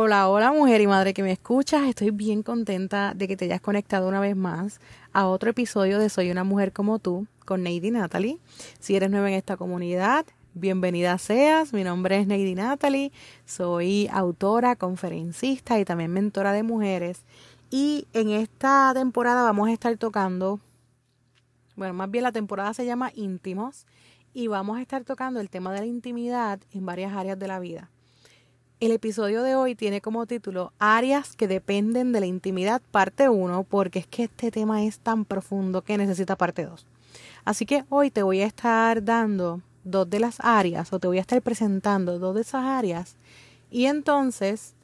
Hola, hola mujer y madre que me escuchas. Estoy bien contenta de que te hayas conectado una vez más a otro episodio de Soy una mujer como tú con Neidy Natalie. Si eres nueva en esta comunidad, bienvenida seas. Mi nombre es Neidy Natalie. Soy autora, conferencista y también mentora de mujeres. Y en esta temporada vamos a estar tocando, bueno, más bien la temporada se llama íntimos y vamos a estar tocando el tema de la intimidad en varias áreas de la vida. El episodio de hoy tiene como título Áreas que dependen de la intimidad, parte 1, porque es que este tema es tan profundo que necesita parte 2. Así que hoy te voy a estar dando dos de las áreas, o te voy a estar presentando dos de esas áreas, y entonces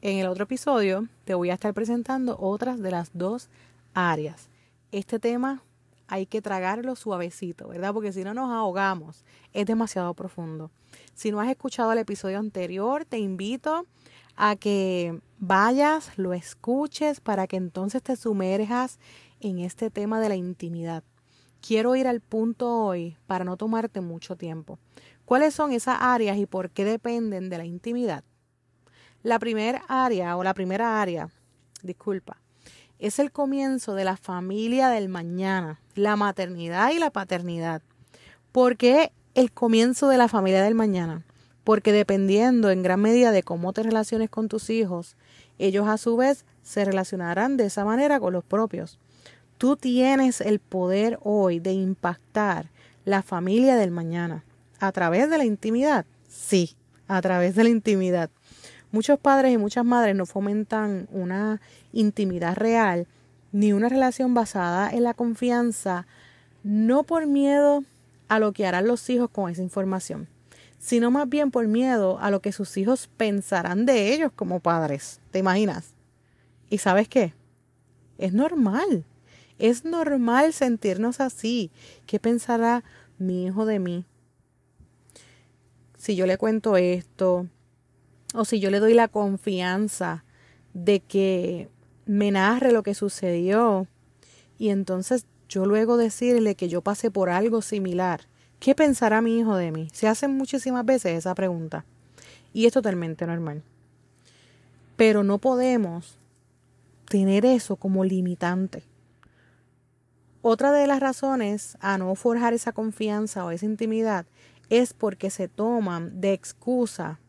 en el otro episodio te voy a estar presentando otras de las dos áreas. Este tema hay que tragarlo suavecito, ¿verdad? Porque si no nos ahogamos, es demasiado profundo. Si no has escuchado el episodio anterior, te invito a que vayas, lo escuches para que entonces te sumerjas en este tema de la intimidad. Quiero ir al punto hoy para no tomarte mucho tiempo. ¿Cuáles son esas áreas y por qué dependen de la intimidad? La primera área o la primera área, disculpa, es el comienzo de la familia del mañana, la maternidad y la paternidad. ¿Por qué el comienzo de la familia del mañana? Porque dependiendo en gran medida de cómo te relaciones con tus hijos, ellos a su vez se relacionarán de esa manera con los propios. Tú tienes el poder hoy de impactar la familia del mañana. ¿A través de la intimidad? Sí, a través de la intimidad. Muchos padres y muchas madres no fomentan una intimidad real ni una relación basada en la confianza, no por miedo a lo que harán los hijos con esa información, sino más bien por miedo a lo que sus hijos pensarán de ellos como padres. ¿Te imaginas? ¿Y sabes qué? Es normal. Es normal sentirnos así. ¿Qué pensará mi hijo de mí? Si yo le cuento esto, o si yo le doy la confianza de que me narre lo que sucedió y entonces yo luego decirle que yo pasé por algo similar, ¿qué pensará mi hijo de mí? Se hacen muchísimas veces esa pregunta y es totalmente normal. Pero no podemos tener eso como limitante. Otra de las razones a no forjar esa confianza o esa intimidad es porque se toman de excusa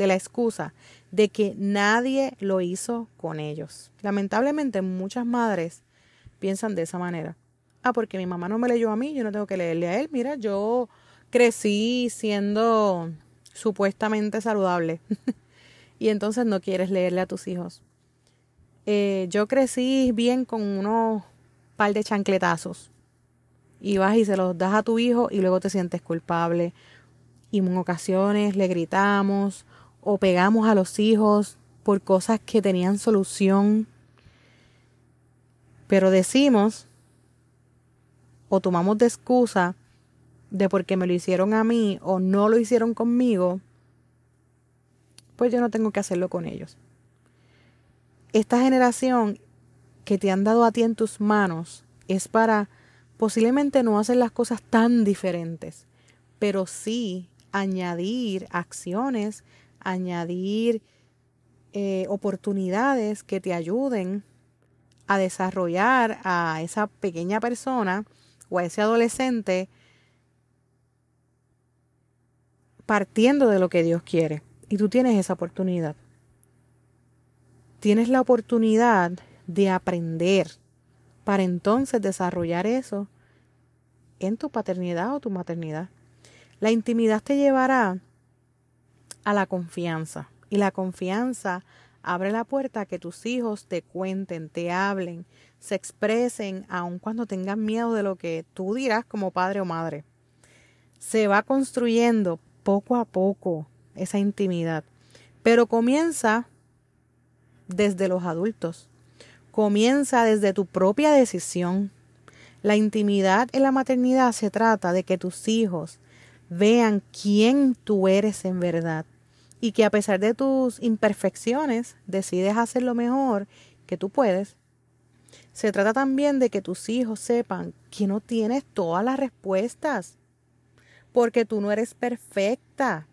de la excusa de que nadie lo hizo con ellos. Lamentablemente muchas madres piensan de esa manera. Ah, porque mi mamá no me leyó a mí, yo no tengo que leerle a él. Mira, yo crecí siendo supuestamente saludable y entonces no quieres leerle a tus hijos. Eh, yo crecí bien con unos par de chancletazos y vas y se los das a tu hijo y luego te sientes culpable. Y en ocasiones le gritamos o pegamos a los hijos por cosas que tenían solución, pero decimos o tomamos de excusa de porque me lo hicieron a mí o no lo hicieron conmigo, pues yo no tengo que hacerlo con ellos. Esta generación que te han dado a ti en tus manos es para posiblemente no hacer las cosas tan diferentes, pero sí añadir acciones añadir eh, oportunidades que te ayuden a desarrollar a esa pequeña persona o a ese adolescente partiendo de lo que Dios quiere. Y tú tienes esa oportunidad. Tienes la oportunidad de aprender para entonces desarrollar eso en tu paternidad o tu maternidad. La intimidad te llevará a la confianza. Y la confianza abre la puerta a que tus hijos te cuenten, te hablen, se expresen, aun cuando tengan miedo de lo que tú dirás como padre o madre. Se va construyendo poco a poco esa intimidad, pero comienza desde los adultos, comienza desde tu propia decisión. La intimidad en la maternidad se trata de que tus hijos vean quién tú eres en verdad y que a pesar de tus imperfecciones decides hacer lo mejor que tú puedes. Se trata también de que tus hijos sepan que no tienes todas las respuestas, porque tú no eres perfecta.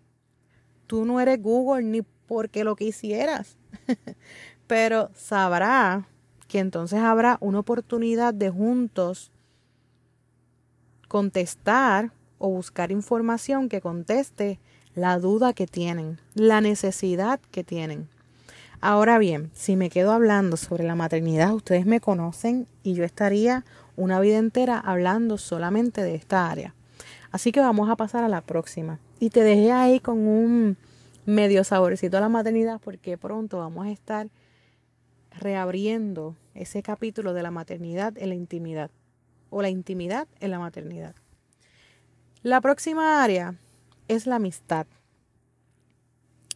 Tú no eres Google ni porque lo que. Pero sabrá que entonces habrá una oportunidad de juntos contestar o buscar información que conteste la duda que tienen, la necesidad que tienen. Ahora bien, si me quedo hablando sobre la maternidad, ustedes me conocen y yo estaría una vida entera hablando solamente de esta área. Así que vamos a pasar a la próxima. Y te dejé ahí con un medio saborcito a la maternidad porque pronto vamos a estar reabriendo ese capítulo de la maternidad en la intimidad o la intimidad en la maternidad. La próxima área es la amistad.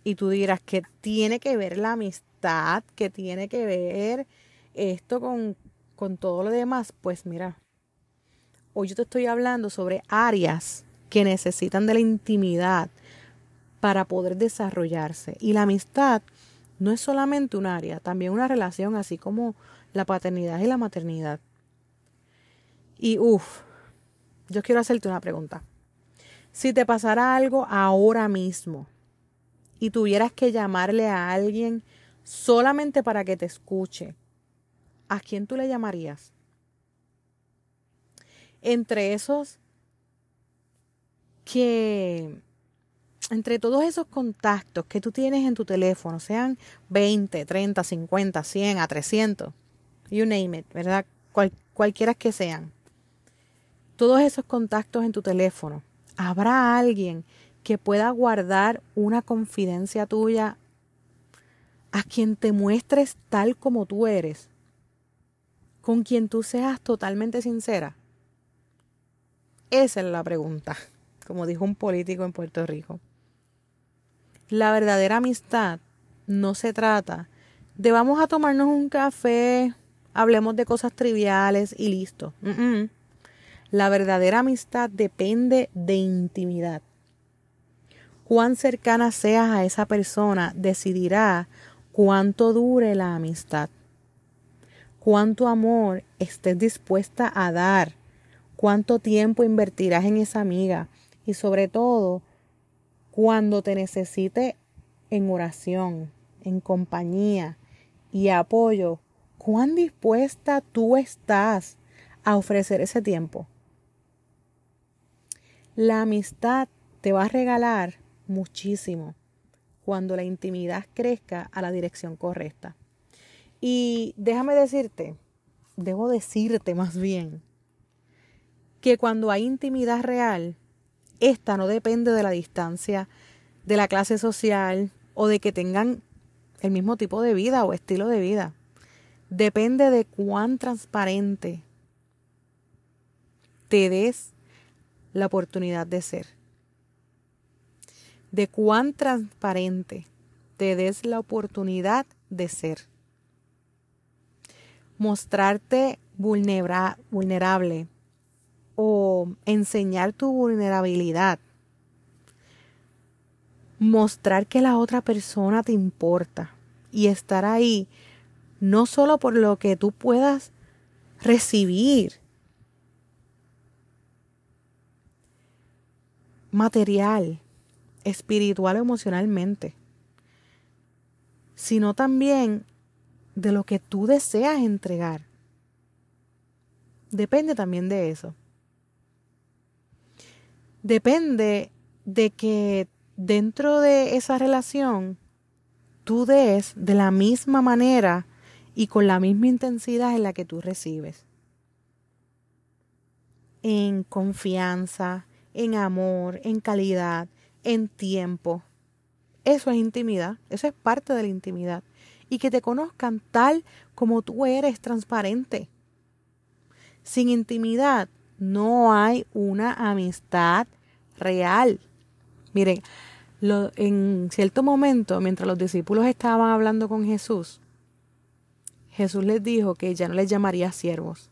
Y tú dirás que tiene que ver la amistad, que tiene que ver esto con, con todo lo demás. Pues mira, hoy yo te estoy hablando sobre áreas que necesitan de la intimidad para poder desarrollarse. Y la amistad no es solamente un área, también una relación, así como la paternidad y la maternidad. Y uff, yo quiero hacerte una pregunta. Si te pasara algo ahora mismo, y tuvieras que llamarle a alguien solamente para que te escuche, ¿a quién tú le llamarías? Entre esos que, entre todos esos contactos que tú tienes en tu teléfono, sean 20, 30, 50, 100, a 300, you name it, ¿verdad? cualquiera que sean. Todos esos contactos en tu teléfono, habrá alguien que pueda guardar una confidencia tuya a quien te muestres tal como tú eres, con quien tú seas totalmente sincera? Esa es la pregunta, como dijo un político en Puerto Rico. La verdadera amistad no se trata de vamos a tomarnos un café, hablemos de cosas triviales y listo. La verdadera amistad depende de intimidad. Cuán cercana seas a esa persona decidirá cuánto dure la amistad, cuánto amor estés dispuesta a dar, cuánto tiempo invertirás en esa amiga. Y sobre todo cuando te necesite en oración, en compañía y apoyo, cuán dispuesta tú estás a ofrecer ese tiempo. La amistad te va a regalar muchísimo cuando la intimidad crezca a la dirección correcta. Y déjame decirte, debo decirte más bien, que cuando hay intimidad real, esta no depende de la distancia, de la clase social o de que tengan el mismo tipo de vida o estilo de vida. Depende de cuán transparente te des la oportunidad de ser de cuán transparente te des la oportunidad de ser. Mostrarte vulnerable o enseñar tu vulnerabilidad. Mostrar que la otra persona te importa y estar ahí no solo por lo que tú puedas recibir material, espiritual o emocionalmente, sino también de lo que tú deseas entregar. Depende también de eso. Depende de que dentro de esa relación tú des de la misma manera y con la misma intensidad en la que tú recibes. En confianza, en amor, en calidad, en tiempo. Eso es intimidad, eso es parte de la intimidad. Y que te conozcan tal como tú eres, transparente. Sin intimidad no hay una amistad real. Miren, lo, en cierto momento, mientras los discípulos estaban hablando con Jesús, Jesús les dijo que ya no les llamaría siervos,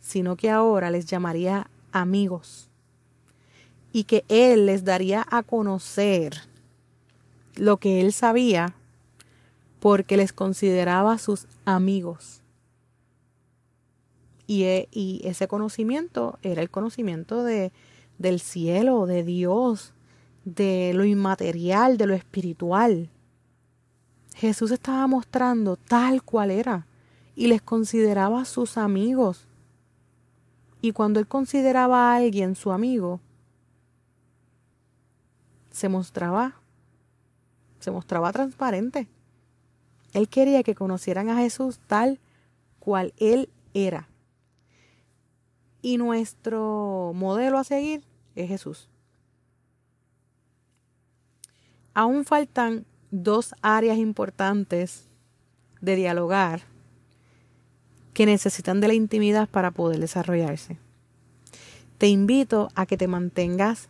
sino que ahora les llamaría amigos y que Él les daría a conocer lo que Él sabía porque les consideraba sus amigos. Y, e, y ese conocimiento era el conocimiento de, del cielo, de Dios, de lo inmaterial, de lo espiritual. Jesús estaba mostrando tal cual era y les consideraba sus amigos. Y cuando él consideraba a alguien su amigo, se mostraba se mostraba transparente. Él quería que conocieran a Jesús tal cual él era. Y nuestro modelo a seguir es Jesús. Aún faltan dos áreas importantes de dialogar que necesitan de la intimidad para poder desarrollarse. Te invito a que te mantengas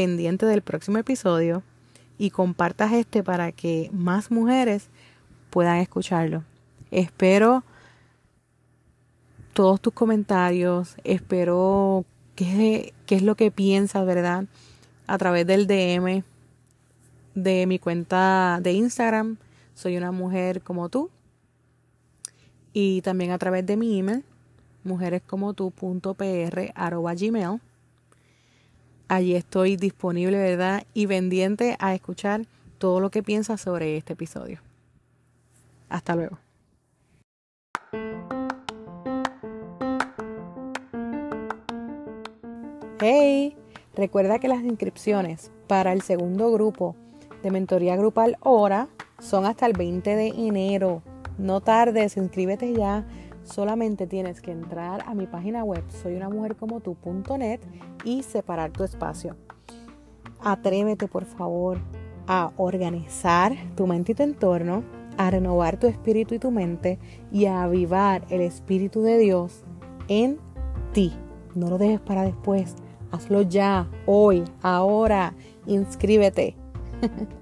pendiente del próximo episodio y compartas este para que más mujeres puedan escucharlo. Espero todos tus comentarios, espero qué, qué es lo que piensas, ¿verdad? A través del DM de mi cuenta de Instagram, soy una mujer como tú. Y también a través de mi email, mujerescomotu.pr.gmail. Allí estoy disponible, ¿verdad? Y pendiente a escuchar todo lo que piensas sobre este episodio. Hasta luego. Hey, recuerda que las inscripciones para el segundo grupo de mentoría grupal ahora son hasta el 20 de enero. No tardes, inscríbete ya. Solamente tienes que entrar a mi página web soyunamujercomotu.net y separar tu espacio. Atrévete, por favor, a organizar tu mente y tu entorno, a renovar tu espíritu y tu mente y a avivar el espíritu de Dios en ti. No lo dejes para después. Hazlo ya, hoy, ahora. Inscríbete.